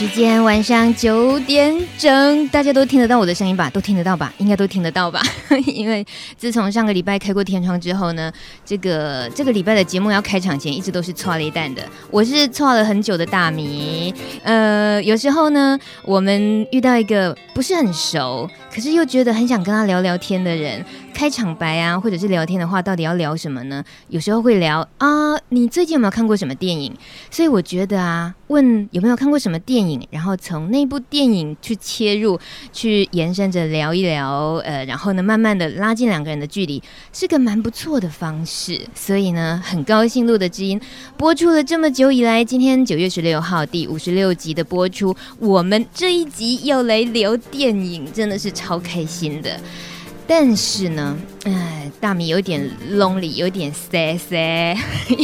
今今天晚上九点整，大家都听得到我的声音吧？都听得到吧？应该都听得到吧？因为自从上个礼拜开过天窗之后呢，这个这个礼拜的节目要开场前，一直都是剉咧等的。我是错了很久的大米。呃，有时候呢，我们遇到一个不是很熟，可是又觉得很想跟他聊聊天的人。开场白啊，或者是聊天的话，到底要聊什么呢？有时候会聊啊，你最近有没有看过什么电影？所以我觉得啊，问有没有看过什么电影，然后从那部电影去切入，去延伸着聊一聊，呃，然后呢，慢慢的拉近两个人的距离，是个蛮不错的方式。所以呢，很高兴录的知音播出了这么久以来，今天九月十六号第五十六集的播出，我们这一集要来聊电影，真的是超开心的。但是呢，哎，大米有点 lonely，有点 sad sad，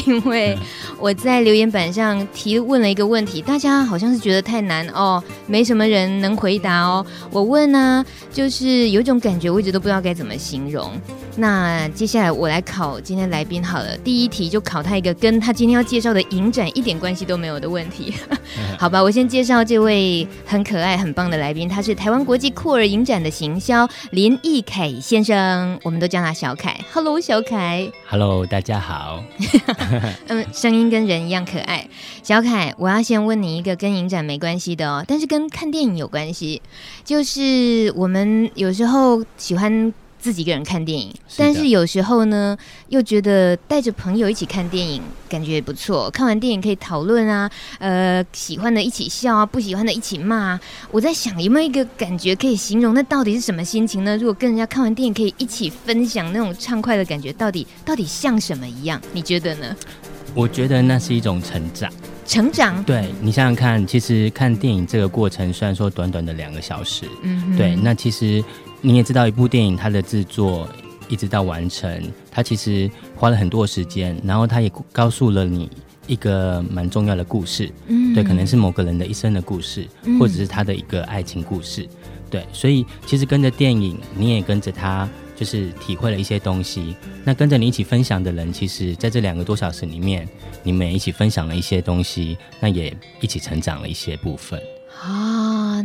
因为我在留言板上提问了一个问题，大家好像是觉得太难哦，没什么人能回答哦。我问呢，就是有一种感觉，我一直都不知道该怎么形容。那接下来我来考今天来宾好了，第一题就考他一个跟他今天要介绍的影展一点关系都没有的问题，好吧？我先介绍这位很可爱、很棒的来宾，他是台湾国际酷儿影展的行销林义凯先生，我们都叫他小凯。Hello，小凯。Hello，大家好。嗯，声音跟人一样可爱。小凯，我要先问你一个跟影展没关系的哦，但是跟看电影有关系，就是我们有时候喜欢。自己一个人看电影，但是有时候呢，又觉得带着朋友一起看电影感觉也不错。看完电影可以讨论啊，呃，喜欢的一起笑啊，不喜欢的一起骂啊。我在想，有没有一个感觉可以形容那到底是什么心情呢？如果跟人家看完电影可以一起分享那种畅快的感觉，到底到底像什么一样？你觉得呢？我觉得那是一种成长。成长。对，你想想看，其实看电影这个过程，虽然说短短的两个小时，嗯，对，那其实。你也知道，一部电影它的制作一直到完成，它其实花了很多时间，然后它也告诉了你一个蛮重要的故事，嗯，对，可能是某个人的一生的故事，嗯，或者是他的一个爱情故事，对，所以其实跟着电影，你也跟着他，就是体会了一些东西。那跟着你一起分享的人，其实在这两个多小时里面，你们也一起分享了一些东西，那也一起成长了一些部分。啊、哦，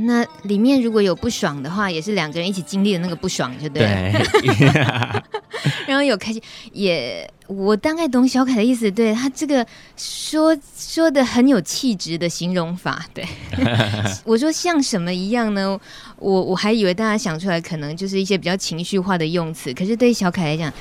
那里面如果有不爽的话，也是两个人一起经历的那个不爽，就对。对。然后有开心，也我大概懂小凯的意思。对，他这个说说的很有气质的形容法，对。我说像什么一样呢？我我还以为大家想出来可能就是一些比较情绪化的用词，可是对于小凯来讲。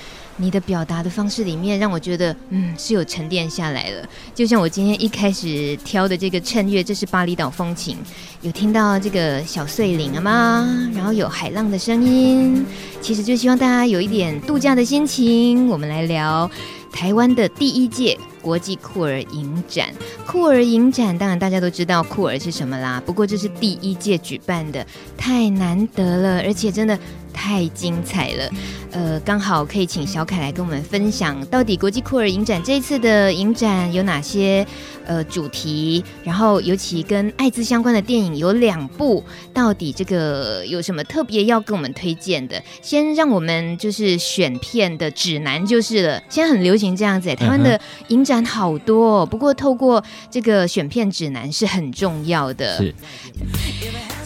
你的表达的方式里面，让我觉得，嗯，是有沉淀下来了。就像我今天一开始挑的这个衬乐，这是巴厘岛风情，有听到这个小碎林了吗？然后有海浪的声音，其实就希望大家有一点度假的心情。我们来聊台湾的第一届国际酷儿影展。酷儿影展，当然大家都知道酷儿是什么啦。不过这是第一届举办的，太难得了，而且真的。太精彩了，呃，刚好可以请小凯来跟我们分享，到底国际酷儿影展这一次的影展有哪些呃主题，然后尤其跟艾滋相关的电影有两部，到底这个有什么特别要跟我们推荐的？先让我们就是选片的指南就是了，现在很流行这样子，台湾的影展好多，哦不过透过这个选片指南是很重要的。是。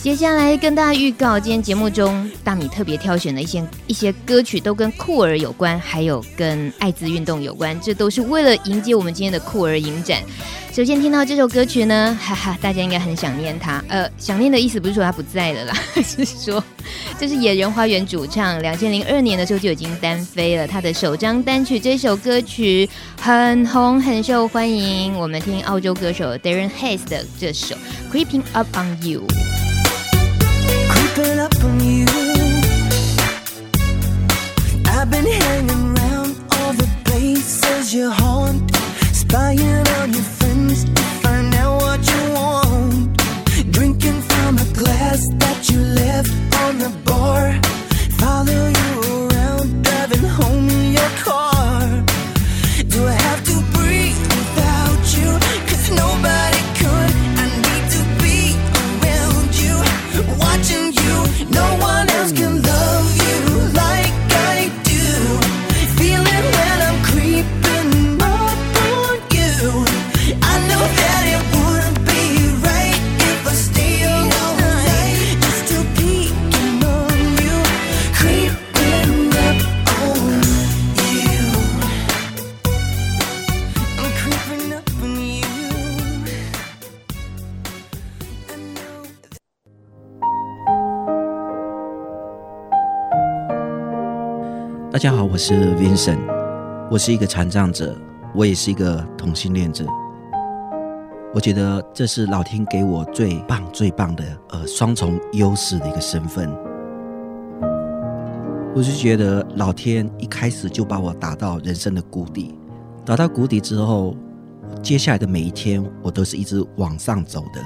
接下来跟大家预告，今天节目中大米特别挑选的一些一些歌曲，都跟酷儿有关，还有跟艾滋运动有关，这都是为了迎接我们今天的酷儿影展。首先听到这首歌曲呢，哈哈，大家应该很想念他。呃，想念的意思不是说他不在了啦，是说这是野人花园主唱，两千零二年的时候就已经单飞了，他的首张单曲这首歌曲很红很受欢迎。我们听澳洲歌手 Darren Hayes 的这首《Creeping Up on You》。creeping up on you. I've been hanging around all the places you haunt, spying on your friends to find out what you want, drinking from a glass that you left. 大家好，我是 Vincent，我是一个残障者，我也是一个同性恋者。我觉得这是老天给我最棒、最棒的呃双重优势的一个身份。我是觉得老天一开始就把我打到人生的谷底，打到谷底之后，接下来的每一天我都是一直往上走的。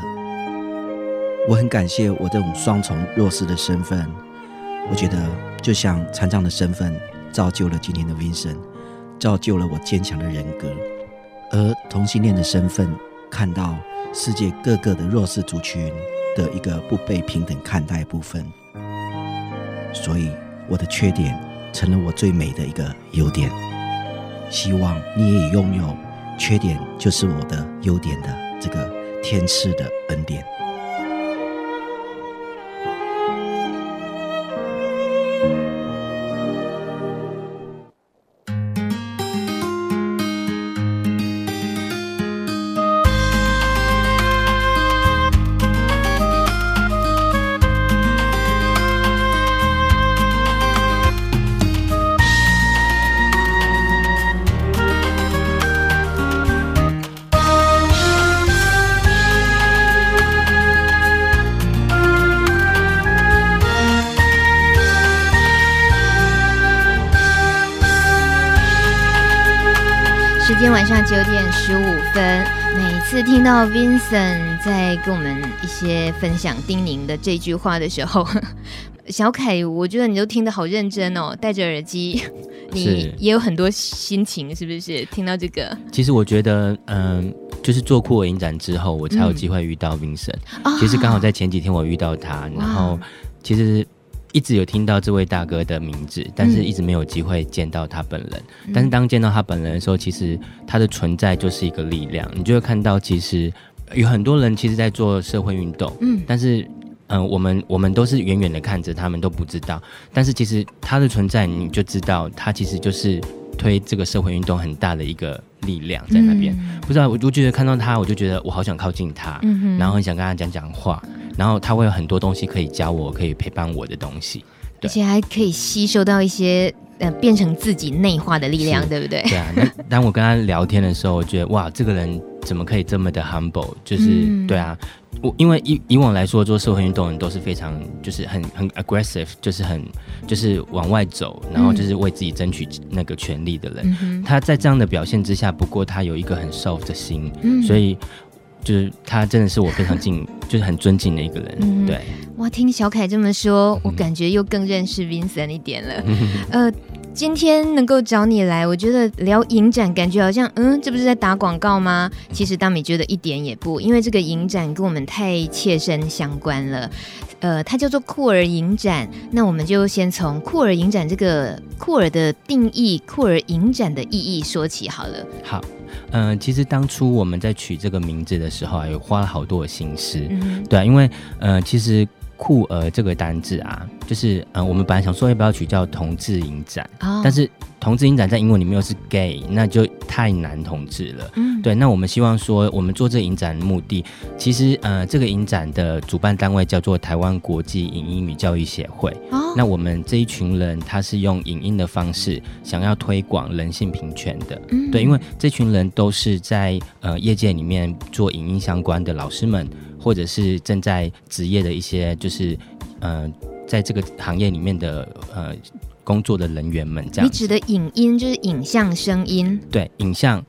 我很感谢我这种双重弱势的身份，我觉得就像残障的身份。造就了今天的 Vincent，造就了我坚强的人格。而同性恋的身份，看到世界各个的弱势族群的一个不被平等看待部分。所以我的缺点成了我最美的一个优点。希望你也拥有缺点就是我的优点的这个天赐的恩典。九点十五分，每次听到 Vincent 在跟我们一些分享叮咛的这句话的时候，小凯，我觉得你都听得好认真哦，戴着耳机，你也有很多心情，是不是？听到这个，其实我觉得，嗯，就是做酷我影展之后，我才有机会遇到 Vincent。嗯、其实刚好在前几天我遇到他，然后其实。一直有听到这位大哥的名字，但是一直没有机会见到他本人。嗯、但是当见到他本人的时候，其实他的存在就是一个力量。你就会看到，其实有很多人其实在做社会运动，嗯，但是嗯、呃，我们我们都是远远的看着，他们都不知道。但是其实他的存在，你就知道，他其实就是推这个社会运动很大的一个力量在那边。嗯、不知道，我就觉得看到他，我就觉得我好想靠近他，嗯、然后很想跟他讲讲话。然后他会有很多东西可以教我，可以陪伴我的东西，而且还可以吸收到一些呃，变成自己内化的力量，对不对？对啊。那 当我跟他聊天的时候，我觉得哇，这个人怎么可以这么的 humble？就是、嗯、对啊，我因为以以往来说，做社会运动人都是非常就是很很 aggressive，就是很就是往外走，然后就是为自己争取那个权利的人。嗯、他在这样的表现之下，不过他有一个很 soft 的心，嗯、所以。就是他真的是我非常敬，就是很尊敬的一个人。嗯、对，哇，听小凯这么说，我感觉又更认识 Vincent 一点了。嗯、呃，今天能够找你来，我觉得聊影展，感觉好像，嗯，这不是在打广告吗？其实大米觉得一点也不，因为这个影展跟我们太切身相关了。呃，它叫做酷儿影展，那我们就先从酷儿影展这个酷儿的定义、酷儿影展的意义说起好了。好。嗯、呃，其实当初我们在取这个名字的时候啊，有花了好多的心思，嗯、对啊，因为呃，其实酷儿这个单字啊，就是呃，我们本来想说要不要取叫同志影展，哦、但是。同志影展在英文里面又是 gay，那就太难同志了。嗯，对。那我们希望说，我们做这个影展的目的，其实呃，这个影展的主办单位叫做台湾国际影音与教育协会。哦，那我们这一群人，他是用影音的方式，想要推广人性平权的。嗯，对，因为这群人都是在呃业界里面做影音相关的老师们，或者是正在职业的一些，就是呃，在这个行业里面的呃。工作的人员们，这样。你指的影音就是影像声音？对，影像，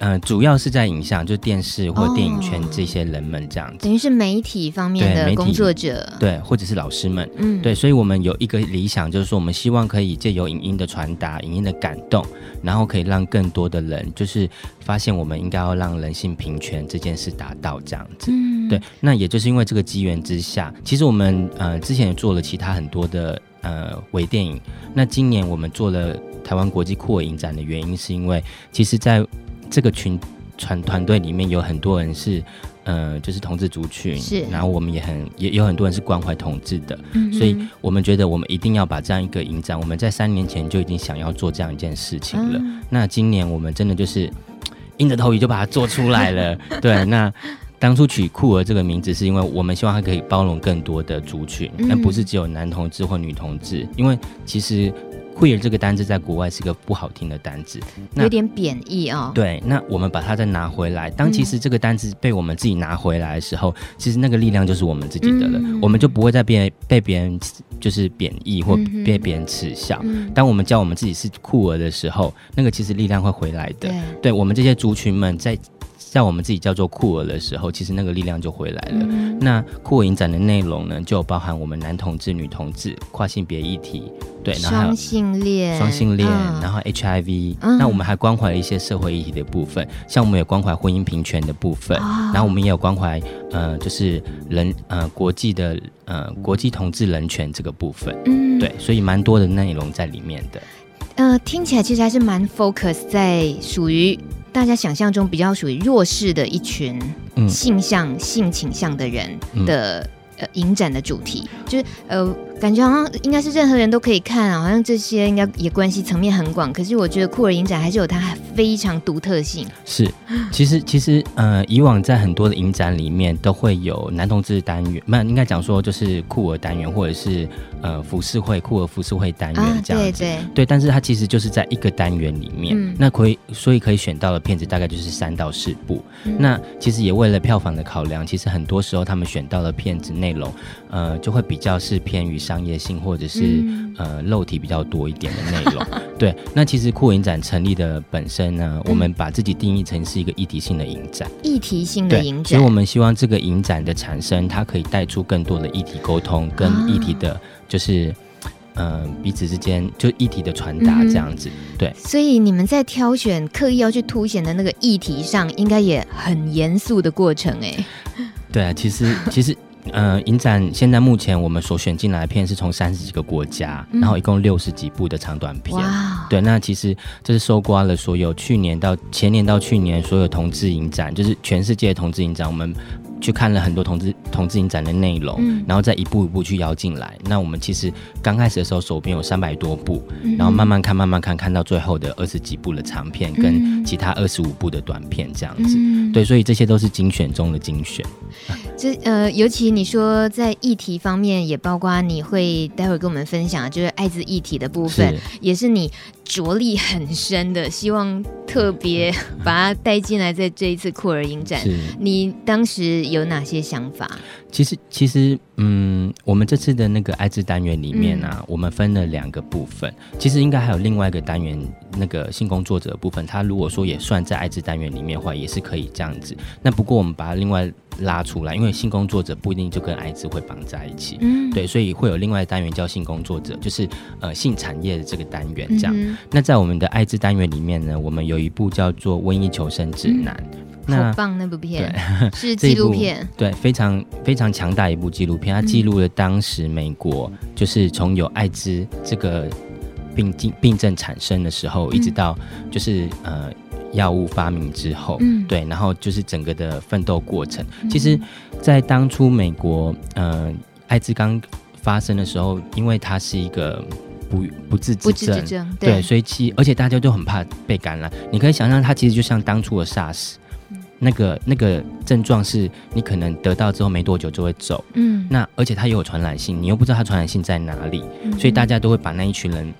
呃，主要是在影像，就电视或电影圈这些人们这样子。哦，等于是媒体方面的工作者，对，或者是老师们，嗯，对。所以我们有一个理想，就是说，我们希望可以借由影音的传达，影音的感动，然后可以让更多的人，就是发现我们应该要让人性平权这件事达到这样子。嗯，对。那也就是因为这个机缘之下，其实我们呃之前也做了其他很多的。呃，微电影。那今年我们做了台湾国际酷儿影展的原因，是因为其实在这个群团团队里面有很多人是，呃，就是同志族群，是。然后我们也很也有很多人是关怀同志的，嗯。所以我们觉得我们一定要把这样一个影展，我们在三年前就已经想要做这样一件事情了。嗯。那今年我们真的就是 硬着头皮就把它做出来了，对，那。当初取酷儿这个名字，是因为我们希望它可以包容更多的族群，但不是只有男同志或女同志。因为其实 queer 这个单字在国外是个不好听的单字，有点贬义啊。对，那我们把它再拿回来，当其实这个单字被我们自己拿回来的时候，嗯、其实那个力量就是我们自己的了，嗯、我们就不会再被被别人就是贬义或被别人耻笑。嗯、当我们叫我们自己是酷儿的时候，那个其实力量会回来的。对，对我们这些族群们在。在我们自己叫做酷儿的时候，其实那个力量就回来了。嗯、那酷儿影展的内容呢，就包含我们男同志、女同志、跨性别议题，对，然后还有双性恋、双性恋，嗯、然后 HIV、嗯。那我们还关怀了一些社会议题的部分，像我们有关怀婚姻平权的部分，哦、然后我们也有关怀呃，就是人呃国际的呃国际同志人权这个部分。嗯，对，所以蛮多的内容在里面的。呃，听起来其实还是蛮 focus 在属于。大家想象中比较属于弱势的一群性向、嗯、性倾向的人的、嗯、呃影展的主题，就是呃。感觉好像应该是任何人都可以看啊，好像这些应该也关系层面很广。可是我觉得酷儿影展还是有它非常独特性。是，其实其实呃，以往在很多的影展里面都会有男同志单元，那应该讲说就是酷儿单元，或者是呃浮世绘酷儿浮世绘单元这样子。啊、对对对，但是它其实就是在一个单元里面，嗯、那可以所以可以选到的片子大概就是三到四部。嗯、那其实也为了票房的考量，其实很多时候他们选到的片子内容，呃，就会比较是偏于。商业性或者是、嗯、呃肉体比较多一点的内容，对。那其实酷影展成立的本身呢，嗯、我们把自己定义成是一个议题性的影展，议题性的影展。所以我们希望这个影展的产生，它可以带出更多的议题沟通，跟议题的，就是嗯、呃、彼此之间就议题的传达这样子。嗯、对。所以你们在挑选刻意要去凸显的那个议题上，应该也很严肃的过程哎、欸。对啊，其实其实。呃，影展现在目前我们所选进来的片是从三十几个国家，嗯、然后一共六十几部的长短片。哇对，那其实这是收刮了所有去年到前年到去年所有同志影展，就是全世界的同志影展，我们。去看了很多同志同志影展的内容，嗯、然后再一步一步去邀进来。那我们其实刚开始的时候手边有三百多部，嗯、然后慢慢看慢慢看，看到最后的二十几部的长片跟其他二十五部的短片这样子。嗯、对，所以这些都是精选中的精选。这呃，尤其你说在议题方面，也包括你会待会儿跟我们分享，就是艾滋议题的部分，是也是你着力很深的，希望特别把它带进来，在这一次酷儿影展。你当时。有哪些想法？其实，其实，嗯，我们这次的那个艾滋单元里面呢、啊，嗯、我们分了两个部分。其实应该还有另外一个单元，那个性工作者的部分，它如果说也算在艾滋单元里面的话，也是可以这样子。那不过我们把它另外拉出来，因为性工作者不一定就跟艾滋会绑在一起，嗯，对，所以会有另外单元叫性工作者，就是呃性产业的这个单元这样。嗯、那在我们的艾滋单元里面呢，我们有一部叫做《瘟疫求生指南》。嗯那好棒！那部片 是纪录片，对，非常非常强大一部纪录片。它记录了当时美国就是从有艾滋这个病症病症产生的时候，嗯、一直到就是呃药物发明之后，嗯，对，然后就是整个的奋斗过程。嗯、其实，在当初美国呃艾滋刚发生的时候，因为它是一个不不治之症，对，对，所以其而且大家都很怕被感染。你可以想象，它其实就像当初的 SARS。那个那个症状是你可能得到之后没多久就会走，嗯，那而且它也有传染性，你又不知道它传染性在哪里，嗯、所以大家都会把那一群人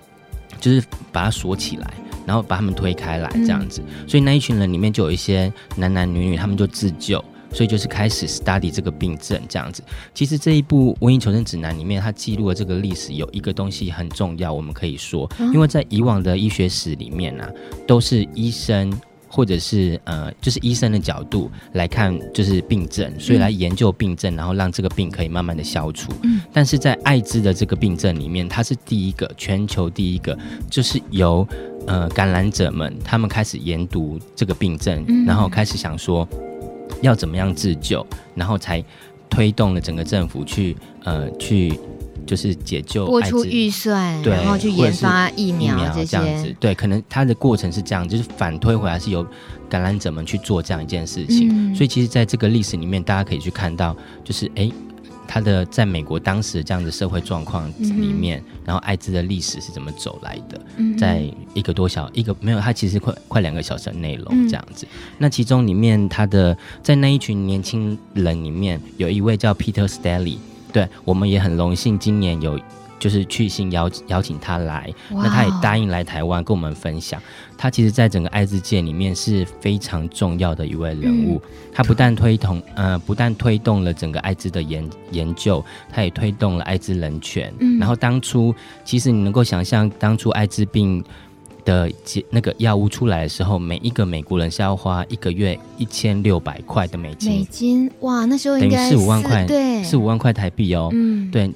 就是把它锁起来，然后把他们推开来这样子，嗯、所以那一群人里面就有一些男男女女，他们就自救，所以就是开始 study 这个病症这样子。其实这一部《瘟疫求生指南》里面，它记录了这个历史，有一个东西很重要，我们可以说，因为在以往的医学史里面呢、啊，都是医生。或者是呃，就是医生的角度来看，就是病症，所以来研究病症，然后让这个病可以慢慢的消除。嗯，但是在艾滋的这个病症里面，它是第一个，全球第一个，就是由呃感染者们他们开始研读这个病症，嗯，然后开始想说要怎么样自救，然后才推动了整个政府去呃去。就是解救，拨出预算，对，然后去研发疫苗这样子，对，可能它的过程是这样，就是反推回来是由感染者们去做这样一件事情。嗯、所以其实，在这个历史里面，大家可以去看到，就是哎，他的在美国当时这样的社会状况里面，嗯、然后艾滋的历史是怎么走来的，嗯、在一个多小一个没有，它其实快快两个小时的内容这样子。嗯、那其中里面，他的在那一群年轻人里面，有一位叫 Peter Stelly。对，我们也很荣幸，今年有就是去信邀邀请他来，那他也答应来台湾跟我们分享。他其实，在整个艾滋界里面是非常重要的一位人物。嗯、他不但推动，呃，不但推动了整个艾滋的研研究，他也推动了艾滋人权。嗯、然后当初，其实你能够想象，当初艾滋病的那个药物出来的时候，每一个美国人是要花一个月一千六百块的美金。美金哇，那时候应该四五万块，对，四五万块台币哦。嗯，对。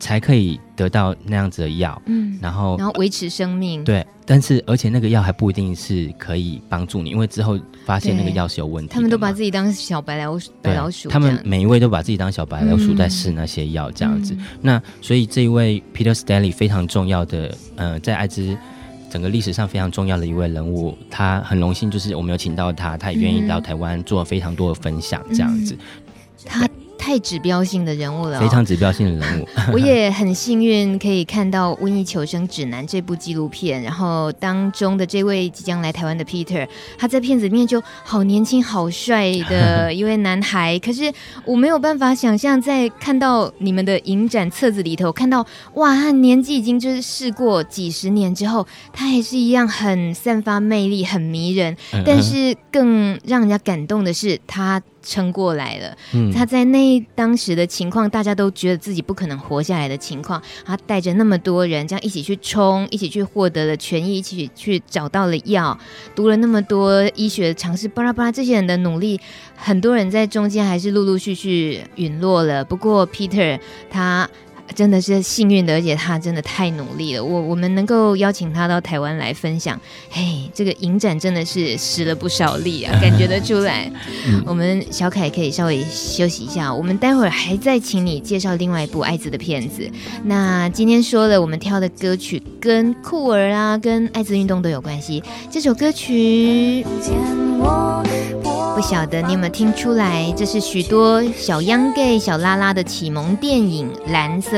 才可以得到那样子的药，嗯，然后然后维持生命，对，但是而且那个药还不一定是可以帮助你，因为之后发现那个药是有问题。他们都把自己当小白老鼠，白老鼠，他们每一位都把自己当小白老鼠在试那些药，这样子。嗯、那所以这一位 Peter Stanley 非常重要的，呃，在艾滋整个历史上非常重要的一位人物，他很荣幸就是我们有请到他，他也愿意到台湾做非常多的分享，这样子。嗯、他。太指标性的人物了，哦，非常指标性的人物。我也很幸运可以看到《瘟疫求生指南》这部纪录片，然后当中的这位即将来台湾的 Peter，他在片子里面就好年轻、好帅的 一位男孩。可是我没有办法想象，在看到你们的影展册子里头，看到哇，他年纪已经就是试过几十年之后，他还是一样很散发魅力、很迷人。但是更让人家感动的是他。撑过来了，嗯、他在那当时的情况，大家都觉得自己不可能活下来的情况，他带着那么多人，这样一起去冲，一起去获得了权益，一起去找到了药，读了那么多医学的常识，巴拉巴拉，这些人的努力，很多人在中间还是陆陆续续陨落了。不过 Peter 他。真的是幸运的，而且他真的太努力了。我我们能够邀请他到台湾来分享，嘿，这个影展真的是使了不少力啊，感觉得出来。我们小凯可以稍微休息一下，我们待会儿还再请你介绍另外一部艾滋的片子。那今天说了，我们挑的歌曲跟酷儿啊，跟艾滋运动都有关系。这首歌曲。不晓得你有没有听出来，这是许多小秧 gay 小拉拉的启蒙电影《蓝色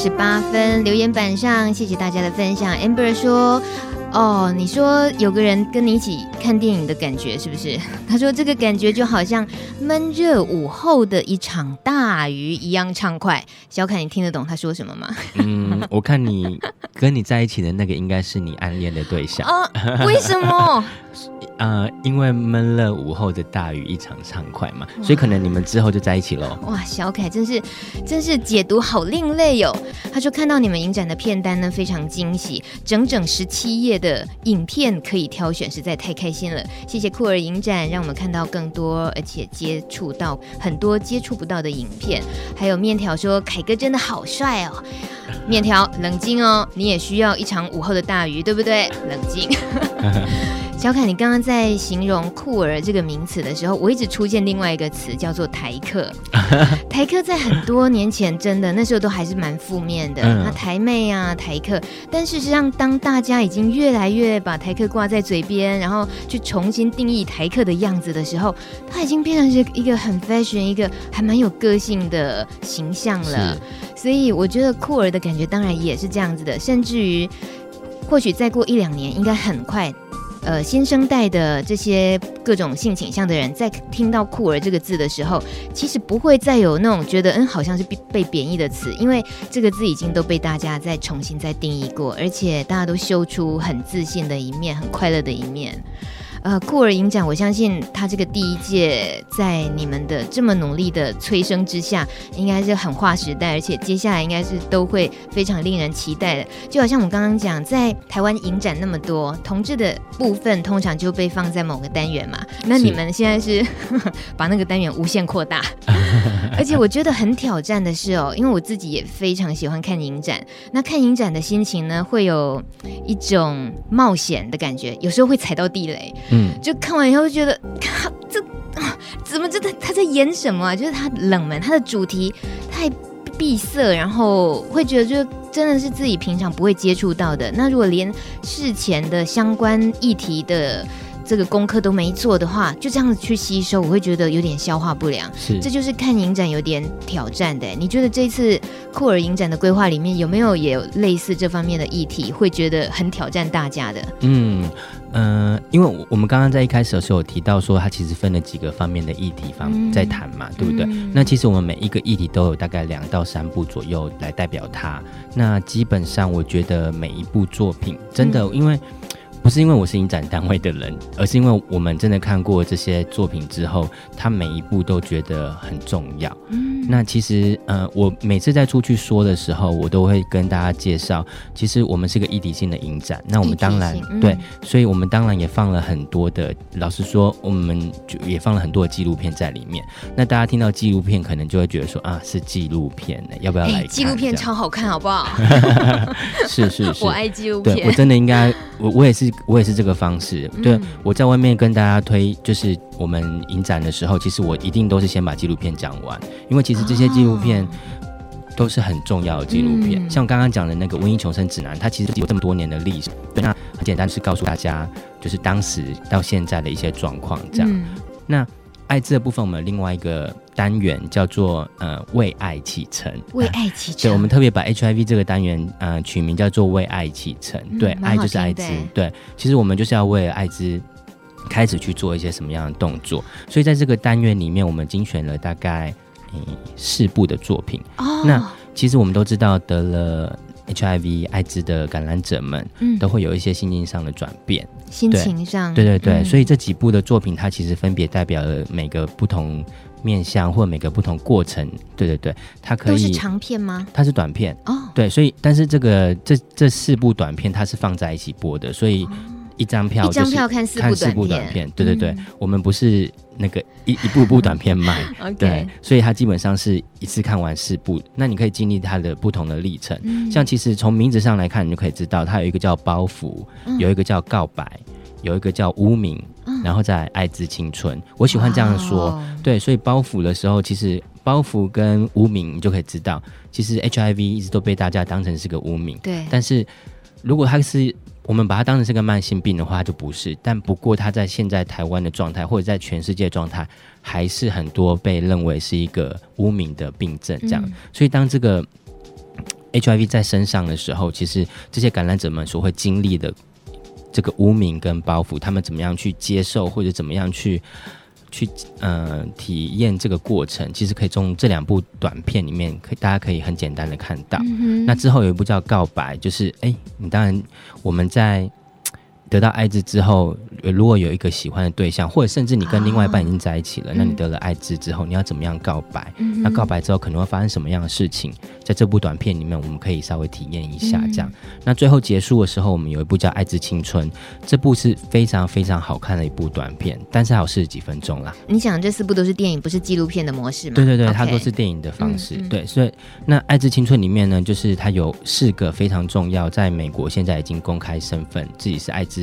十八分，留言板上，谢谢大家的分享。Amber 说：“哦，你说有个人跟你一起看电影的感觉是不是？” 他说：“这个感觉就好像闷热午后的一场大雨一样畅快。”小凯，你听得懂他说什么吗？嗯，我看你跟你在一起的那个应该是你暗恋的对象啊？为什么？呃，因为闷了午后的大雨一场畅快嘛，所以可能你们之后就在一起喽。哇，小凯真是真是解读好另类哟、哦。他说看到你们影展的片单呢，非常惊喜，整整十七页的影片可以挑选，实在太开心了。谢谢酷儿影展，让我们看到更多，而且接触到很多接触不到的影片。还有面条说凯哥真的好帅哦。面条冷静哦，你也需要一场午后的大雨，对不对？冷静。小凯，你刚刚在形容酷儿这个名词的时候，我一直出现另外一个词，叫做台客。台客在很多年前，真的那时候都还是蛮负面的。那、嗯、台妹啊，台客。但事实上，当大家已经越来越把台客挂在嘴边，然后去重新定义台客的样子的时候，它已经变成是一个很 fashion、一个还蛮有个性的形象了。所以，我觉得酷儿的感觉当然也是这样子的，甚至于，或许再过一两年，应该很快。呃，新生代的这些各种性倾向的人，在听到“酷儿”这个字的时候，其实不会再有那种觉得嗯，好像是被被贬义的词，因为这个字已经都被大家再重新再定义过，而且大家都修出很自信的一面，很快乐的一面。呃，酷儿影展，我相信它这个第一届，在你们的这么努力的催生之下，应该是很划时代，而且接下来应该是都会非常令人期待的。就好像我刚刚讲，在台湾影展那么多同志的部分，通常就被放在某个单元嘛。那你们现在是，是把那个单元无限扩大，而且我觉得很挑战的是哦，因为我自己也非常喜欢看影展，那看影展的心情呢，会有一种冒险的感觉，有时候会踩到地雷。嗯，就看完以后就觉得，他，这啊，怎么这他他在演什么啊？就是他冷门，他的主题太闭塞，然后会觉得就真的是自己平常不会接触到的。那如果连事前的相关议题的。这个功课都没做的话，就这样子去吸收，我会觉得有点消化不良。是，这就是看影展有点挑战的。你觉得这次酷儿影展的规划里面有没有也有类似这方面的议题，会觉得很挑战大家的？嗯嗯、呃，因为我们刚刚在一开始的时候有提到说，它其实分了几个方面的议题方在谈嘛，嗯、对不对？嗯、那其实我们每一个议题都有大概两到三部左右来代表它。那基本上我觉得每一部作品真的，嗯、因为。不是因为我是影展单位的人，而是因为我们真的看过这些作品之后，他每一部都觉得很重要。嗯，那其实呃，我每次在出去说的时候，我都会跟大家介绍，其实我们是个议题性的影展。那我们当然、嗯、对，所以我们当然也放了很多的，老实说，我们就也放了很多的纪录片在里面。那大家听到纪录片，可能就会觉得说啊，是纪录片呢，要不要来看？纪录片超好看，好不好？是 是是，我爱纪录片。对，我真的应该，我我也是。我也是这个方式，对，嗯、我在外面跟大家推，就是我们影展的时候，其实我一定都是先把纪录片讲完，因为其实这些纪录片都是很重要的纪录片。哦、像刚刚讲的那个《瘟疫求生指南》，它其实有这么多年的历史，对，那很简单，是告诉大家，就是当时到现在的一些状况，这样。嗯、那艾滋的部分，我们另外一个单元叫做呃为爱启程，为爱启程。对，我们特别把 HIV 这个单元呃取名叫做为爱启程。嗯、对，爱就是艾滋。对，其实我们就是要为了艾滋开始去做一些什么样的动作。所以在这个单元里面，我们精选了大概嗯四部的作品。哦。那其实我们都知道得了。HIV 艾滋的感染者们，嗯，都会有一些心境上的转变，心情上，对对对，嗯、所以这几部的作品，它其实分别代表了每个不同面向或每个不同过程，对对对，它可以都是长片吗？它是短片哦，对，所以但是这个这这四部短片它是放在一起播的，所以。哦一张票，一张票看四部短片，对对对，嗯、我们不是那个一 一部部短片卖，对，所以它基本上是一次看完四部，那你可以经历它的不同的历程。嗯、像其实从名字上来看，你就可以知道，它有一个叫包袱，有一个叫告白，有一个叫污名，嗯、然后再艾滋青春。我喜欢这样说，哦、对，所以包袱的时候，其实包袱跟污名，你就可以知道，其实 HIV 一直都被大家当成是个污名，对，但是如果它是。我们把它当成是个慢性病的话，它就不是。但不过，它在现在台湾的状态，或者在全世界状态，还是很多被认为是一个污名的病症。这样，嗯、所以当这个 HIV 在身上的时候，其实这些感染者们所会经历的这个污名跟包袱，他们怎么样去接受，或者怎么样去。去呃体验这个过程，其实可以从这两部短片里面，可以大家可以很简单的看到。嗯、那之后有一部叫《告白》，就是哎，你当然我们在。得到艾滋之后，如果有一个喜欢的对象，或者甚至你跟另外一半已经在一起了，哦、那你得了艾滋之后，嗯、你要怎么样告白？嗯、那告白之后可能会发生什么样的事情？在这部短片里面，我们可以稍微体验一下。这样，嗯、那最后结束的时候，我们有一部叫《艾滋青春》，这部是非常非常好看的一部短片，但是还有四十几分钟啦。你想这四部都是电影，不是纪录片的模式吗？对对对它都是电影的方式。嗯、对，所以那《艾滋青春》里面呢，就是它有四个非常重要，在美国现在已经公开身份，自己是艾滋。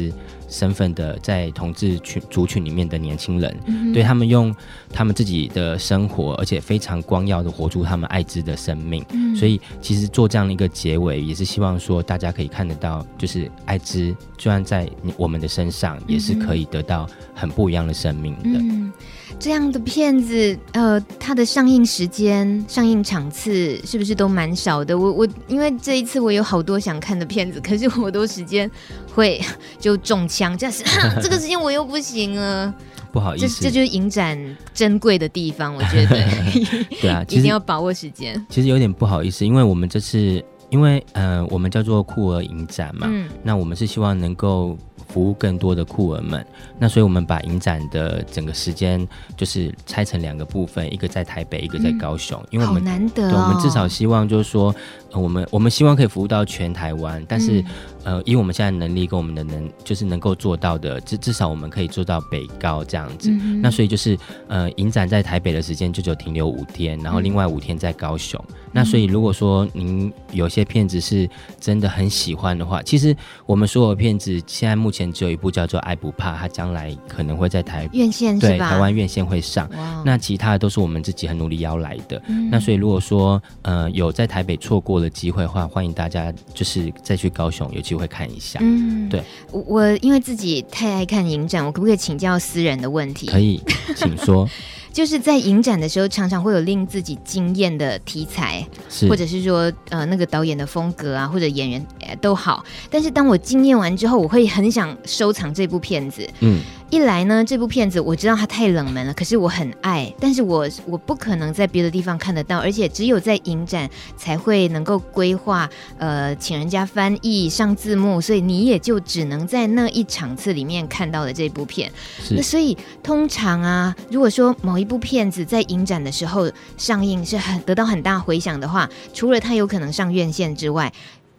身份的在同志群族群里面的年轻人，嗯、对他们用他们自己的生活，而且非常光耀的活出他们艾滋的生命。嗯、所以其实做这样的一个结尾，也是希望说大家可以看得到，就是艾滋，虽然在我们的身上，也是可以得到很不一样的生命的。嗯这样的片子，呃，它的上映时间、上映场次是不是都蛮少的？我我因为这一次我有好多想看的片子，可是我多时间会就中枪，这是 这个时间我又不行了。不好意思，这这就是影展珍贵的地方，我觉得。对啊，一定要把握时间。其实有点不好意思，因为我们这次，因为呃，我们叫做酷儿影展嘛，嗯，那我们是希望能够。服务更多的酷儿们，那所以我们把影展的整个时间就是拆成两个部分，一个在台北，一个在高雄，嗯、因为我们难得、哦，对，我们至少希望就是说，呃、我们我们希望可以服务到全台湾，但是、嗯、呃，以我们现在能力跟我们的能，就是能够做到的，至至少我们可以做到北高这样子。嗯、那所以就是呃，影展在台北的时间就只有停留五天，然后另外五天在高雄。嗯、那所以如果说您有些片子是真的很喜欢的话，其实我们所有片子现在目前只有一部叫做《爱不怕》，它将来可能会在台院线对台湾院线会上。那其他的都是我们自己很努力邀来的。嗯、那所以如果说呃有在台北错过的机会的话，欢迎大家就是再去高雄有机会看一下。嗯，对。我因为自己太爱看影展，我可不可以请教私人的问题？可以，请说。就是在影展的时候，常常会有令自己惊艳的题材，或者是说，呃，那个导演的风格啊，或者演员，呃，都好。但是当我惊艳完之后，我会很想收藏这部片子。嗯。一来呢，这部片子我知道它太冷门了，可是我很爱，但是我我不可能在别的地方看得到，而且只有在影展才会能够规划，呃，请人家翻译上字幕，所以你也就只能在那一场次里面看到的这部片。那所以通常啊，如果说某一部片子在影展的时候上映是很得到很大回响的话，除了它有可能上院线之外，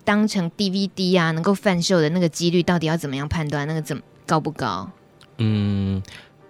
当成 DVD 啊能够贩售的那个几率到底要怎么样判断？那个怎么高不高？嗯，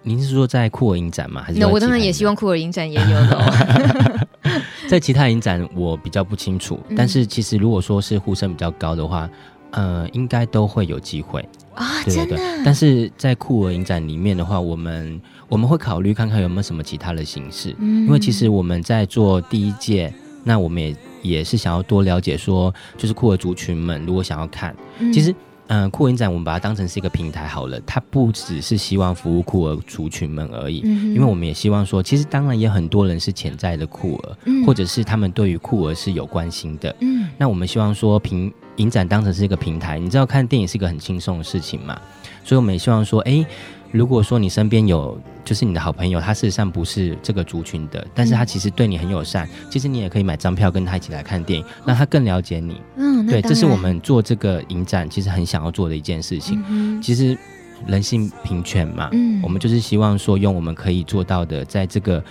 您是说在酷儿影展吗？还是那我当然也希望酷儿影展也有的。在其他影展我比较不清楚，嗯、但是其实如果说是呼声比较高的话，呃，应该都会有机会啊，对对。但是在酷儿影展里面的话，我们我们会考虑看看有没有什么其他的形式，嗯、因为其实我们在做第一届，那我们也也是想要多了解说，就是酷儿族群们如果想要看，嗯、其实。嗯，酷儿影展我们把它当成是一个平台好了，它不只是希望服务酷儿族群们而已，嗯、因为我们也希望说，其实当然也很多人是潜在的酷儿，嗯、或者是他们对于酷儿是有关心的。嗯，那我们希望说，平影展当成是一个平台，你知道看电影是一个很轻松的事情嘛，所以我们也希望说，哎。如果说你身边有就是你的好朋友，他事实上不是这个族群的，但是他其实对你很友善，嗯、其实你也可以买张票跟他一起来看电影，让他更了解你。嗯，对，这是我们做这个影展其实很想要做的一件事情。嗯、其实人性平权嘛，嗯，我们就是希望说用我们可以做到的，在这个。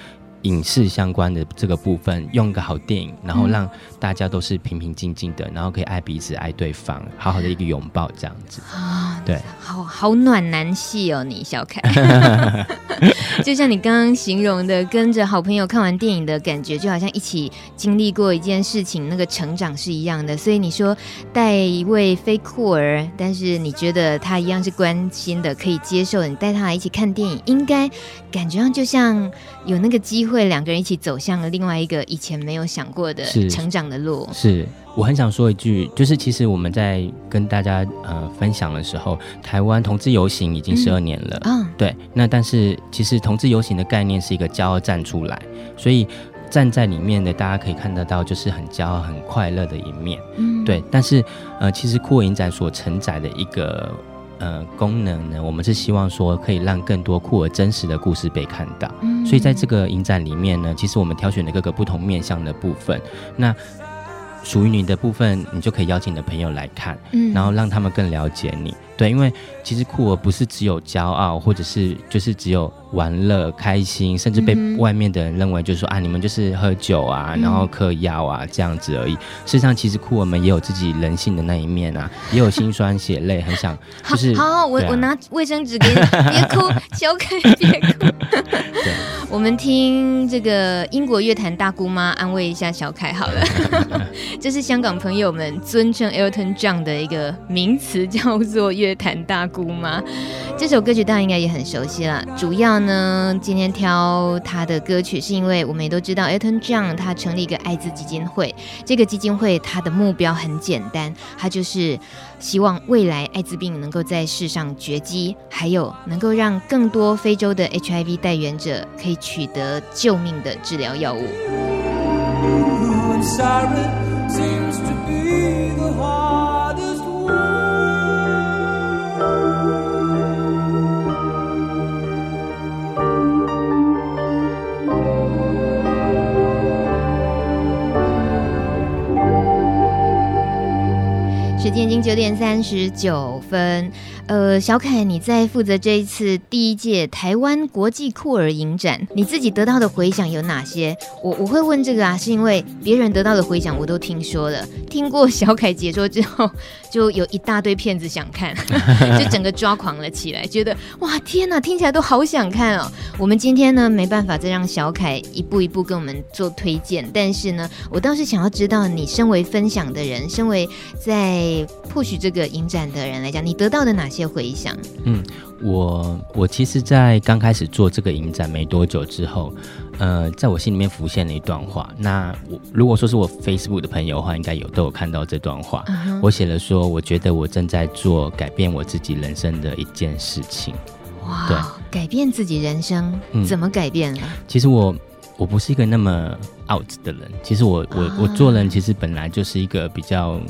影视相关的这个部分，用个好电影，然后让大家都是平平静静的，然后可以爱彼此、爱对方，好好的一个拥抱，这样子啊，对，好好暖男戏哦，你小凯，就像你刚刚形容的，跟着好朋友看完电影的感觉，就好像一起经历过一件事情，那个成长是一样的。所以你说带一位非酷儿，但是你觉得他一样是关心的，可以接受的，你带他来一起看电影，应该感觉上就像有那个机会。会两个人一起走向了另外一个以前没有想过的成长的路。是，是我很想说一句，就是其实我们在跟大家呃分享的时候，台湾同志游行已经十二年了。嗯，哦、对。那但是其实同志游行的概念是一个骄傲站出来，所以站在里面的大家可以看得到，就是很骄傲、很快乐的一面。嗯，对。但是呃，其实酷儿影展所承载的一个。呃，功能呢，我们是希望说可以让更多酷儿真实的故事被看到，嗯、所以在这个影展里面呢，其实我们挑选了各个不同面向的部分，那属于你的部分，你就可以邀请你的朋友来看，嗯、然后让他们更了解你。对，因为其实酷儿不是只有骄傲，或者是就是只有玩乐开心，甚至被外面的人认为就是说、嗯、啊，你们就是喝酒啊，然后嗑药啊这样子而已。事实上，其实酷儿们也有自己人性的那一面啊，也有心酸血泪，很想就是好，我、啊、我拿卫生纸给你，别哭，小凯别哭。对，我们听这个英国乐坛大姑妈安慰一下小凯好了。这是香港朋友们尊称 Elton John 的一个名词，叫做乐坛大姑妈，这首歌曲大家应该也很熟悉了。主要呢，今天挑他的歌曲，是因为我们也都知道，Elton John 他成立一个艾滋基金会。这个基金会他的目标很简单，他就是希望未来艾滋病能够在世上绝迹，还有能够让更多非洲的 HIV 代原者可以取得救命的治疗药物。时间已经九点三十九分。呃，小凯，你在负责这一次第一届台湾国际酷儿影展，你自己得到的回响有哪些？我我会问这个啊，是因为别人得到的回响我都听说了，听过小凯解说之后，就有一大堆片子想看，就整个抓狂了起来，觉得哇天哪，听起来都好想看哦。我们今天呢，没办法再让小凯一步一步跟我们做推荐，但是呢，我倒是想要知道，你身为分享的人，身为在 push 这个影展的人来讲，你得到的哪些？些回响，嗯，我我其实，在刚开始做这个影展没多久之后，呃，在我心里面浮现了一段话。那我如果说是我 Facebook 的朋友的话，应该有都有看到这段话。Uh huh. 我写了说，我觉得我正在做改变我自己人生的一件事情。哇，对，改变自己人生，嗯、怎么改变了？其实我我不是一个那么 out 的人。其实我我、uh. 我做人其实本来就是一个比较。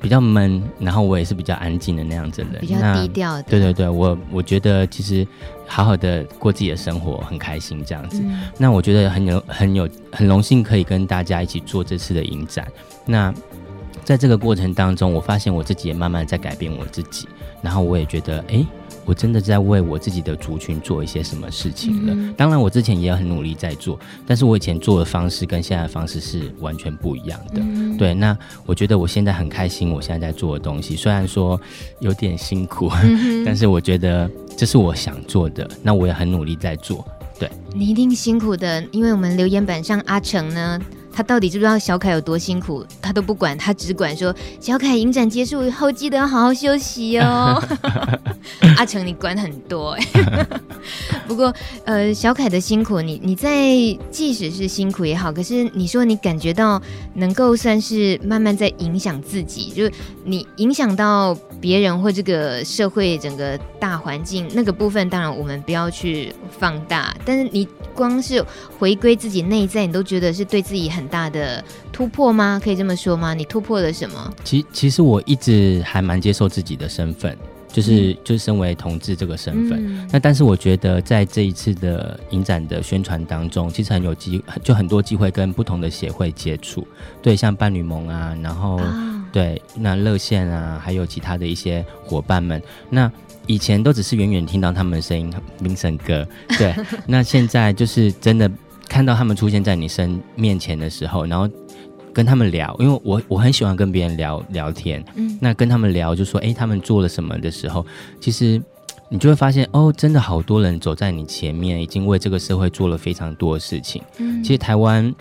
比较闷，然后我也是比较安静的那样子的人，比较低调的。对对对，我我觉得其实好好的过自己的生活很开心这样子。嗯、那我觉得很有很有很荣幸可以跟大家一起做这次的影展。那在这个过程当中，我发现我自己也慢慢在改变我自己，然后我也觉得哎。诶我真的在为我自己的族群做一些什么事情了。嗯、当然，我之前也很努力在做，但是我以前做的方式跟现在的方式是完全不一样的。嗯、对，那我觉得我现在很开心，我现在在做的东西虽然说有点辛苦，嗯、但是我觉得这是我想做的，那我也很努力在做。对，你一定辛苦的，因为我们留言板上阿成呢。他到底知不知道小凯有多辛苦？他都不管，他只管说小凯影展结束以后记得要好好休息哦。阿成，你管很多哎。不过，呃，小凯的辛苦，你你在即使是辛苦也好，可是你说你感觉到能够算是慢慢在影响自己，就是你影响到别人或这个社会整个大环境那个部分，当然我们不要去放大，但是你光是回归自己内在，你都觉得是对自己很。大的突破吗？可以这么说吗？你突破了什么？其其实我一直还蛮接受自己的身份，就是、嗯、就是身为同志这个身份。嗯、那但是我觉得在这一次的影展的宣传当中，其实很有机，就很多机会跟不同的协会接触。对，像伴侣盟啊，然后、啊、对那热线啊，还有其他的一些伙伴们。那以前都只是远远听到他们的声音，明神哥。对，那现在就是真的。看到他们出现在你身面前的时候，然后跟他们聊，因为我我很喜欢跟别人聊聊天，嗯，那跟他们聊就说，哎，他们做了什么的时候，其实你就会发现，哦，真的好多人走在你前面，已经为这个社会做了非常多的事情。嗯，其实台湾，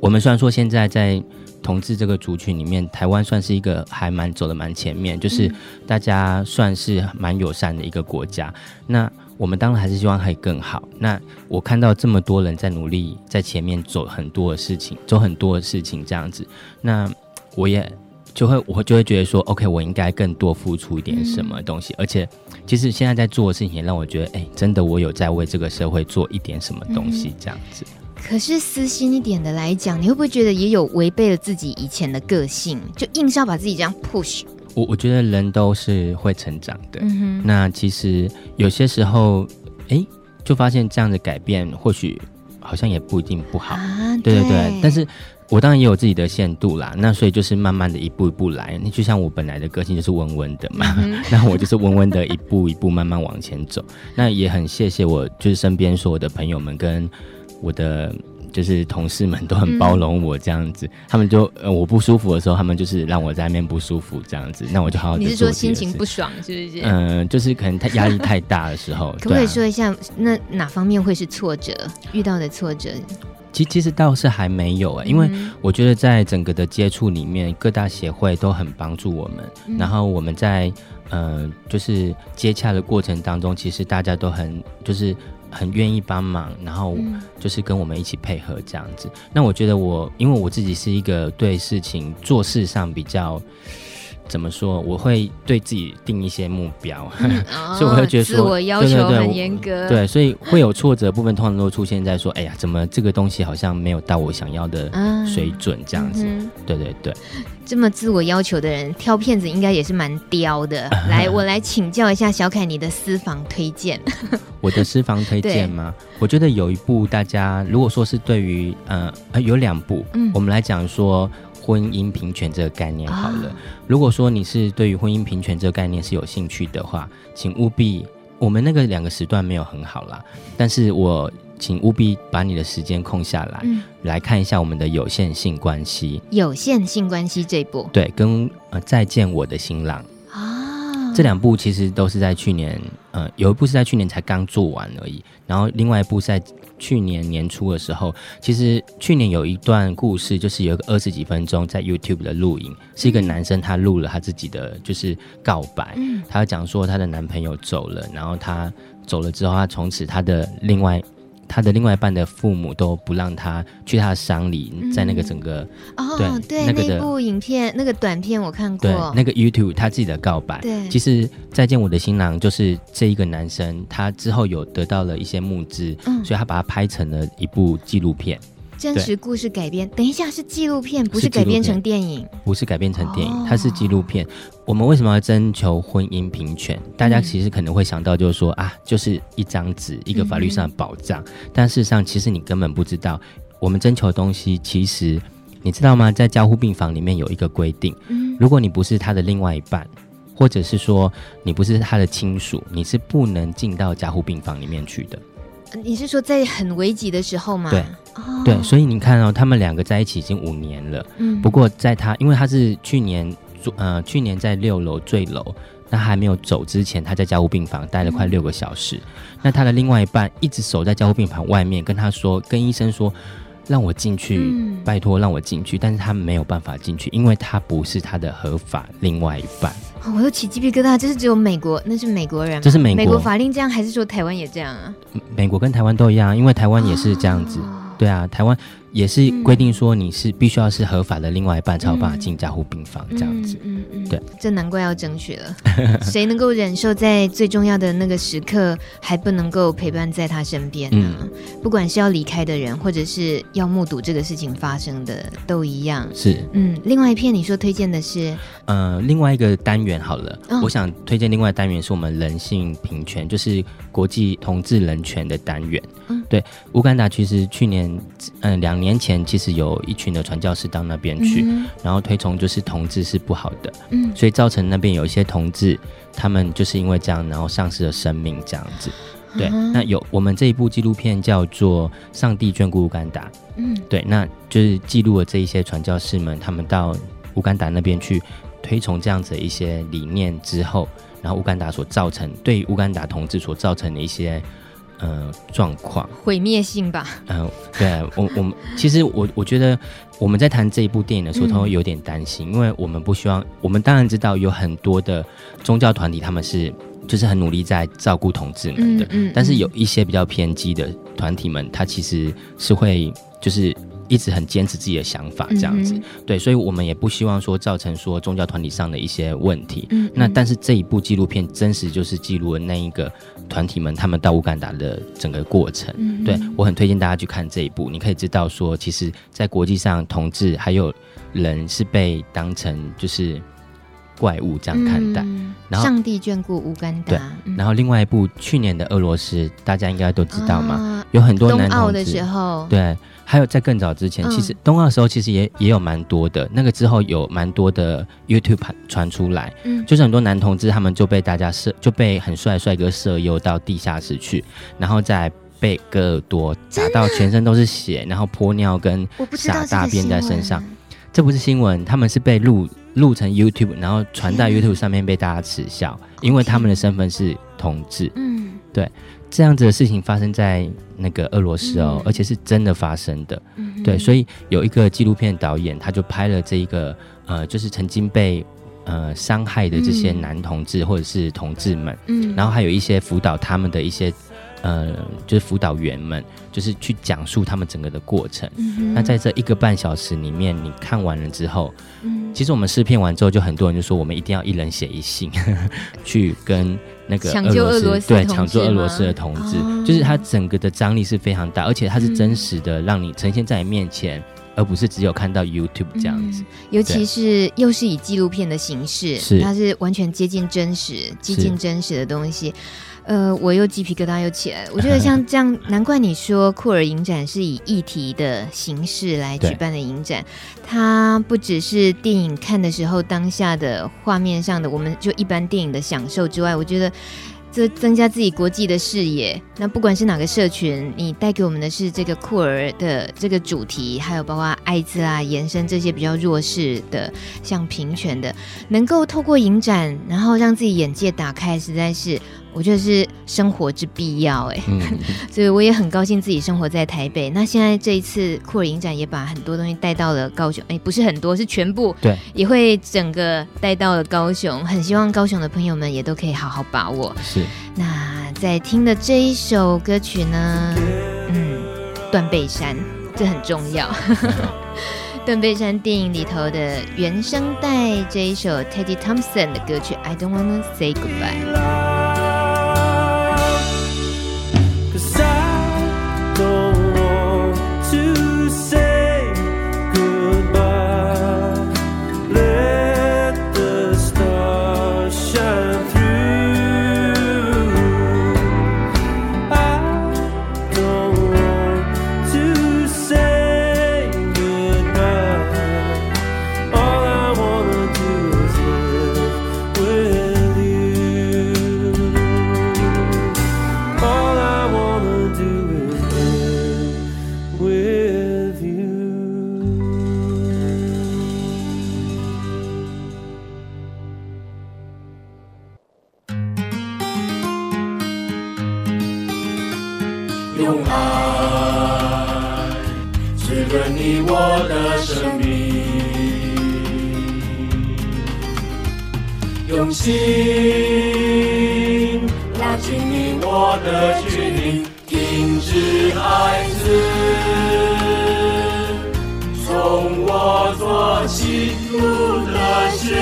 我们虽然说现在在同志这个族群里面，台湾算是一个还蛮走的蛮前面，就是大家算是蛮友善的一个国家。那我们当然还是希望可以更好。那我看到这么多人在努力，在前面走很多的事情，走很多的事情这样子，那我也就会，我就会觉得说，OK，我应该更多付出一点什么东西。嗯、而且，其实现在在做的事情也让我觉得，哎，真的我有在为这个社会做一点什么东西这样子。嗯、可是私心一点的来讲，你会不会觉得也有违背了自己以前的个性，就硬是要把自己这样 push？我我觉得人都是会成长的，那其实有些时候，哎，就发现这样的改变，或许好像也不一定不好，啊、对对对。但是我当然也有自己的限度啦，那所以就是慢慢的一步一步来。那就像我本来的个性就是温温的嘛，嗯、那我就是温温的一步一步慢慢往前走。那也很谢谢我，就是身边所有的朋友们跟我的。就是同事们都很包容我这样子，嗯、他们就呃我不舒服的时候，他们就是让我在那边不舒服这样子，那我就好好。你是说心情不爽是不是？嗯、呃，就是可能太压力太大的时候。可不可以说一下，那哪方面会是挫折？遇到的挫折？其其实倒是还没有哎、欸，因为我觉得在整个的接触里面，各大协会都很帮助我们，嗯、然后我们在呃就是接洽的过程当中，其实大家都很就是。很愿意帮忙，然后就是跟我们一起配合这样子。嗯、那我觉得我，因为我自己是一个对事情做事上比较怎么说，我会对自己定一些目标，嗯、所以我会觉得说，自我要求很严格。对，对，对，所以会有挫折的部分，通常都出现在说，哎呀，怎么这个东西好像没有到我想要的水准这样子。对对对。这么自我要求的人，挑片子应该也是蛮刁的。来，我来请教一下小凯，你的私房推荐。我的私房推荐吗？我觉得有一部，大家如果说是对于呃，有两部，嗯，我们来讲说，婚姻平权这个概念好了。如果说你是对于婚姻平权这个概念是有兴趣的话，请务必，我们那个两个时段没有很好啦，但是我请务必把你的时间空下来，嗯，来看一下我们的有限性关系。有限性关系这一部，对，跟呃再见我的新郎。这两部其实都是在去年，呃，有一部是在去年才刚做完而已，然后另外一部是在去年年初的时候，其实去年有一段故事，就是有一个二十几分钟在 YouTube 的录影，是一个男生他录了他自己的就是告白，他讲说他的男朋友走了，然后他走了之后，他从此他的另外。他的另外一半的父母都不让他去他的丧礼，在那个整个、嗯、哦，对，那个的那部影片那个短片我看过，对，那个 YouTube 他自己的告白，对，其实再见我的新郎就是这一个男生，他之后有得到了一些募资，嗯，所以他把它拍成了一部纪录片。真实故事改编，等一下是纪录片，不是改编成电影，不是改编成电影，它是纪录片。我们为什么要征求婚姻平权？大家其实可能会想到，就是说啊，就是一张纸，一个法律上的保障。但事实上，其实你根本不知道，我们征求的东西，其实你知道吗？在加护病房里面有一个规定，如果你不是他的另外一半，或者是说你不是他的亲属，你是不能进到加护病房里面去的。你是说在很危急的时候吗？对，哦、对，所以你看哦，他们两个在一起已经五年了。嗯，不过在他，因为他是去年呃，去年在六楼坠楼，那还没有走之前，他在加护病房待了快六个小时。嗯、那他的另外一半一直守在加护病房外面，跟他说，跟医生说，让我进去，嗯、拜托让我进去。但是他没有办法进去，因为他不是他的合法另外一半。我都起鸡皮疙瘩，这是只有美国，那是美国人吗？这是美国，美国法令这样，还是说台湾也这样啊？美国跟台湾都一样，因为台湾也是这样子。哦、对啊，台湾。也是规定说你是必须要是合法的另外一半才有办法进加护病房这样子，嗯嗯，嗯，对，这难怪要争取了。谁能够忍受在最重要的那个时刻还不能够陪伴在他身边呢？嗯、不管是要离开的人，或者是要目睹这个事情发生的，都一样。是，嗯，另外一篇你说推荐的是，呃，另外一个单元好了，哦、我想推荐另外单元是我们人性平权，就是国际同志人权的单元。嗯，对，乌干达其实去年，嗯、呃，两。年前其实有一群的传教士到那边去，嗯、然后推崇就是同志是不好的，嗯，所以造成那边有一些同志，他们就是因为这样，然后丧失了生命这样子。对，那有我们这一部纪录片叫做《上帝眷顾乌干达》，嗯，对，那就是记录了这一些传教士们，他们到乌干达那边去推崇这样子的一些理念之后，然后乌干达所造成对乌干达同志所造成的一些。呃，状况毁灭性吧？嗯、呃，对我，我们其实我我觉得我们在谈这一部电影的时候，他会有点担心，嗯、因为我们不希望，我们当然知道有很多的宗教团体，他们是就是很努力在照顾同志们的，嗯嗯、但是有一些比较偏激的团体们，他其实是会就是。一直很坚持自己的想法，这样子，嗯、对，所以我们也不希望说造成说宗教团体上的一些问题。嗯、那但是这一部纪录片真实就是记录了那一个团体们他们到乌干达的整个过程。嗯、对，我很推荐大家去看这一部，你可以知道说，其实，在国际上，同志还有人是被当成就是怪物这样看待。嗯、然后，上帝眷顾乌干达。对，然后另外一部去年的俄罗斯，大家应该都知道嘛，啊、有很多男同志的时候，对。还有在更早之前，其实冬奥的时候，其实也也有蛮多的。那个之后有蛮多的 YouTube 传出来，嗯，就是很多男同志他们就被大家色就被很帅帅哥色诱到地下室去，然后再被割耳朵打到全身都是血，然后泼尿跟撒大便在身上。这不是新闻，他们是被录录成 YouTube，然后传在 YouTube 上面被大家耻笑，因为他们的身份是同志。嗯，对。这样子的事情发生在那个俄罗斯哦，嗯、而且是真的发生的。嗯、对，所以有一个纪录片导演，他就拍了这一个呃，就是曾经被呃伤害的这些男同志或者是同志们，嗯，然后还有一些辅导他们的一些呃，就是辅导员们，就是去讲述他们整个的过程。嗯、那在这一个半小时里面，你看完了之后，嗯，其实我们试片完之后，就很多人就说，我们一定要一人写一信 去跟。那个抢救俄罗斯对，抢救俄罗斯的同志，哦、就是它整个的张力是非常大，而且它是真实的，让你呈现在你面前，嗯、而不是只有看到 YouTube 这样子。嗯、尤其是又是以纪录片的形式，是它是完全接近真实、接近真实的东西。呃，我又鸡皮疙瘩又起来了。我觉得像 这样，难怪你说酷儿影展是以议题的形式来举办的影展，它不只是电影看的时候当下的画面上的，我们就一般电影的享受之外，我觉得。这增加自己国际的视野。那不管是哪个社群，你带给我们的是这个酷儿的这个主题，还有包括艾滋啊、延伸这些比较弱势的，像平权的，能够透过影展，然后让自己眼界打开，实在是。我觉得是生活之必要哎，嗯、所以我也很高兴自己生活在台北。那现在这一次酷儿影展也把很多东西带到了高雄，哎，不是很多，是全部，对，也会整个带到了高雄。很希望高雄的朋友们也都可以好好把握。是。那在听的这一首歌曲呢，嗯，断背山，这很重要。断背山电影里头的原声带这一首 Teddy Thompson 的歌曲 I Don't Wanna Say Goodbye。心，拉近你我的距离，停止孩子，从我做起，路的学。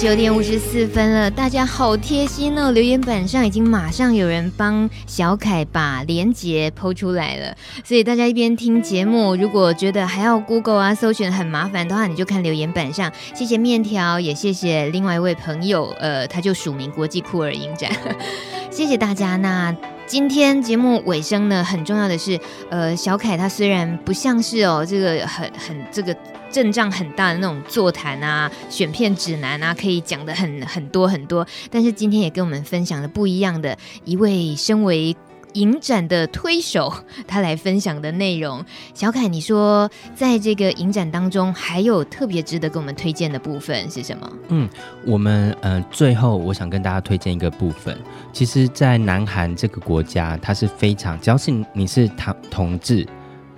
九点五十四分了，大家好贴心哦！留言板上已经马上有人帮小凯把连接剖出来了，所以大家一边听节目，如果觉得还要 Google 啊搜寻很麻烦的话，你就看留言板上。谢谢面条，也谢谢另外一位朋友，呃，他就署名国际酷儿影展，谢谢大家。那今天节目尾声呢，很重要的是，呃，小凯他虽然不像是哦，这个很很这个。阵仗很大的那种座谈啊，选片指南啊，可以讲的很很多很多。但是今天也跟我们分享了不一样的一位身为影展的推手，他来分享的内容。小凯，你说在这个影展当中，还有特别值得给我们推荐的部分是什么？嗯，我们呃最后我想跟大家推荐一个部分。其实，在南韩这个国家，它是非常，只要是你是同同志。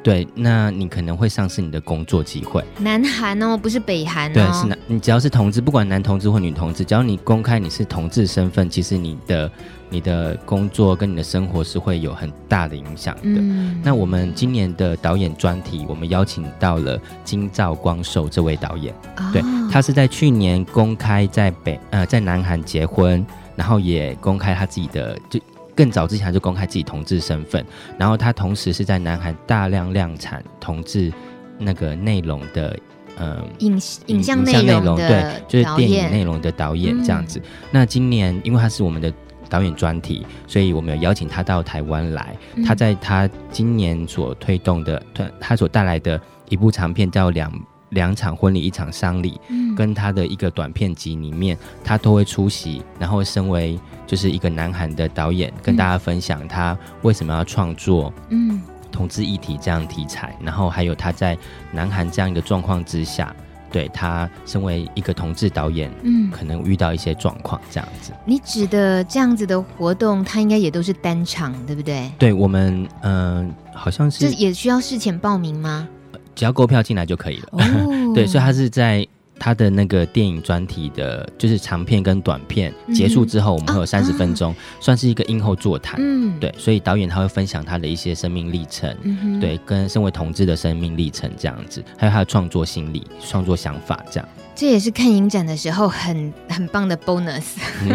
对，那你可能会丧失你的工作机会。南韩哦，不是北韩哦。对，是男，你只要是同志，不管男同志或女同志，只要你公开你是同志身份，其实你的你的工作跟你的生活是会有很大的影响的。嗯。那我们今年的导演专题，我们邀请到了金兆光寿这位导演。哦。对，他是在去年公开在北呃在南韩结婚，然后也公开他自己的就。更早之前他就公开自己同志身份，然后他同时是在南韩大量量产同志那个内容的，嗯，影影像内容，容对，就是电影内容的导演这样子。嗯、那今年因为他是我们的导演专题，所以我们有邀请他到台湾来。嗯、他在他今年所推动的，他所带来的一部长片叫《两两场婚礼一场丧礼》，嗯，跟他的一个短片集里面，他都会出席，然后身为。就是一个南韩的导演跟大家分享他为什么要创作嗯同志议题这样题材，然后还有他在南韩这样一个状况之下，对他身为一个同志导演嗯可能遇到一些状况这样子。你指的这样子的活动，他应该也都是单场对不对？对我们嗯、呃、好像是这也需要事前报名吗？只要购票进来就可以了。哦、对，所以他是在。他的那个电影专题的，就是长片跟短片结束之后，我们会有三十分钟，嗯、算是一个映后座谈。嗯，对，所以导演他会分享他的一些生命历程，嗯、对，跟身为同志的生命历程这样子，还有他的创作心理、创作想法这样。这也是看影展的时候很很棒的 bonus，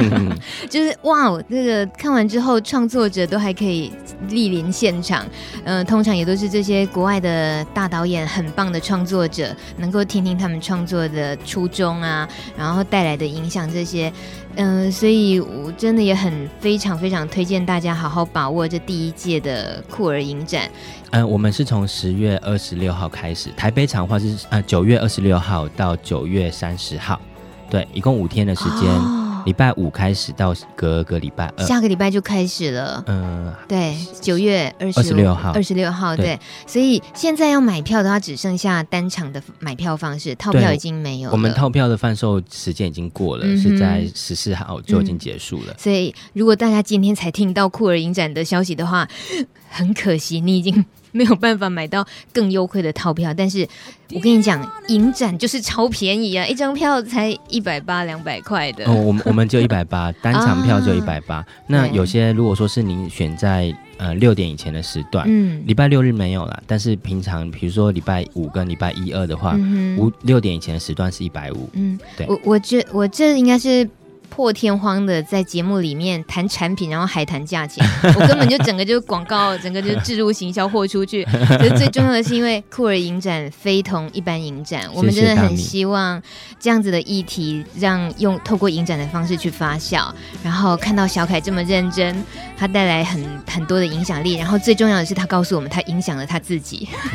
就是哇，这个看完之后，创作者都还可以莅临现场，嗯、呃，通常也都是这些国外的大导演，很棒的创作者，能够听听他们创作的初衷啊，然后带来的影响这些。嗯、呃，所以我真的也很非常非常推荐大家好好把握这第一届的酷儿影展。嗯、我们是从十月二十六号开始，台北场的话是呃九月二十六号到九月三十号，对，一共五天的时间。礼拜五开始到隔个礼拜二，下个礼拜就开始了。嗯，对，九月二十六号，二十六号，对。所以现在要买票的话，只剩下单场的买票方式，套票已经没有了。我们套票的贩售时间已经过了，嗯、是在十四号就已经结束了、嗯。所以，如果大家今天才听到酷儿影展的消息的话，很可惜，你已经。没有办法买到更优惠的套票，但是 我跟你讲，影展就是超便宜啊，一张票才一百八两百块的。哦，我们我们就一百八，单场票就一百八。那有些如果说是您选在呃六点以前的时段，嗯，礼拜六日没有了，但是平常比如说礼拜五跟礼拜一二的话，五六点以前的时段是一百五。嗯，对，我我觉我这应该是。破天荒的在节目里面谈产品，然后还谈价钱，我根本就整个就广告，整个就置入行销货出去。可是最重要的是，因为酷儿影展非同一般影展，我们真的很希望这样子的议题，让用透过影展的方式去发酵，然后看到小凯这么认真，他带来很很多的影响力，然后最重要的是，他告诉我们他影响了他自己。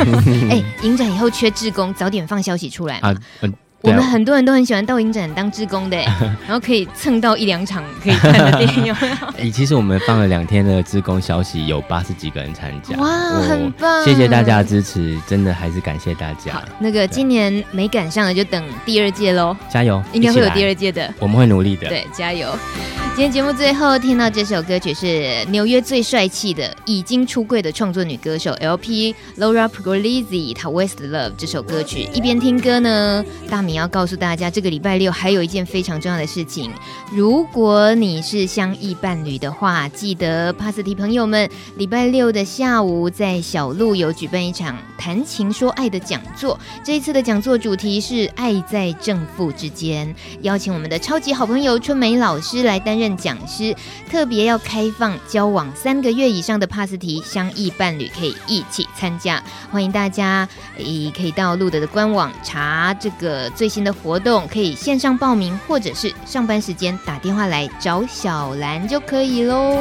哎、欸，影展以后缺志工，早点放消息出来嘛。啊嗯我们很多人都很喜欢到影展当志工的，然后可以蹭到一两场可以看的电影。其实我们放了两天的志工消息，有八十几个人参加。哇，很棒！谢谢大家的支持，真的还是感谢大家。那个今年没赶上的就等第二届喽，加油！应该会有第二届的，我们会努力的。对，加油！今天节目最后听到这首歌曲是纽约最帅气的已经出柜的创作女歌手 LP Laura Pugliese 她 Wasted Love 这首歌曲。一边听歌呢，大你要告诉大家，这个礼拜六还有一件非常重要的事情。如果你是相异伴侣的话，记得帕斯提朋友们，礼拜六的下午在小路有举办一场谈情说爱的讲座。这一次的讲座主题是爱在正负之间，邀请我们的超级好朋友春梅老师来担任。讲师特别要开放交往三个月以上的帕斯提相异伴侣可以一起参加，欢迎大家也可以到路德的官网查这个最新的活动，可以线上报名，或者是上班时间打电话来找小兰就可以喽。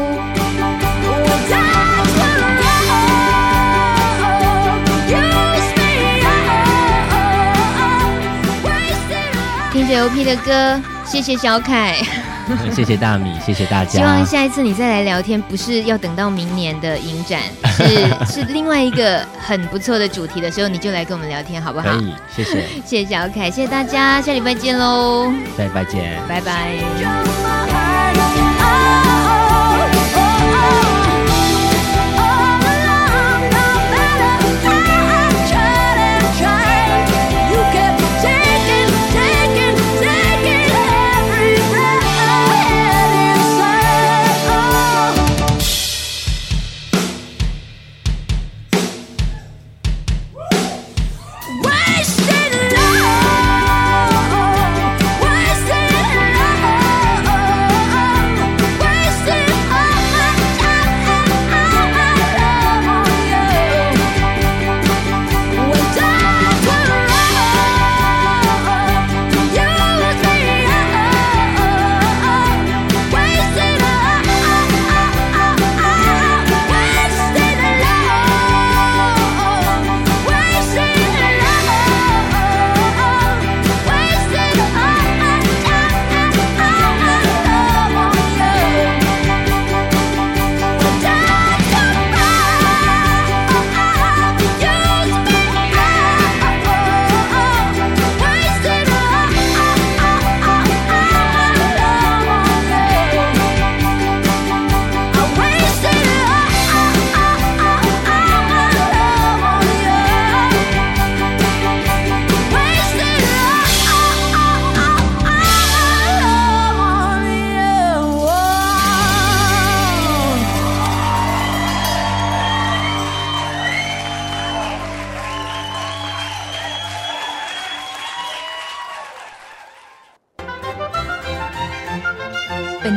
听着 LP 的歌，谢谢小凯。谢谢大米，谢谢大家。希望下一次你再来聊天，不是要等到明年的影展，是 是另外一个很不错的主题的时候，你就来跟我们聊天，好不好？可以，谢谢，谢谢小凯，谢谢大家，下礼拜见喽！下礼拜见，拜拜。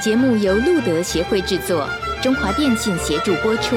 节目由路德协会制作，中华电信协助播出。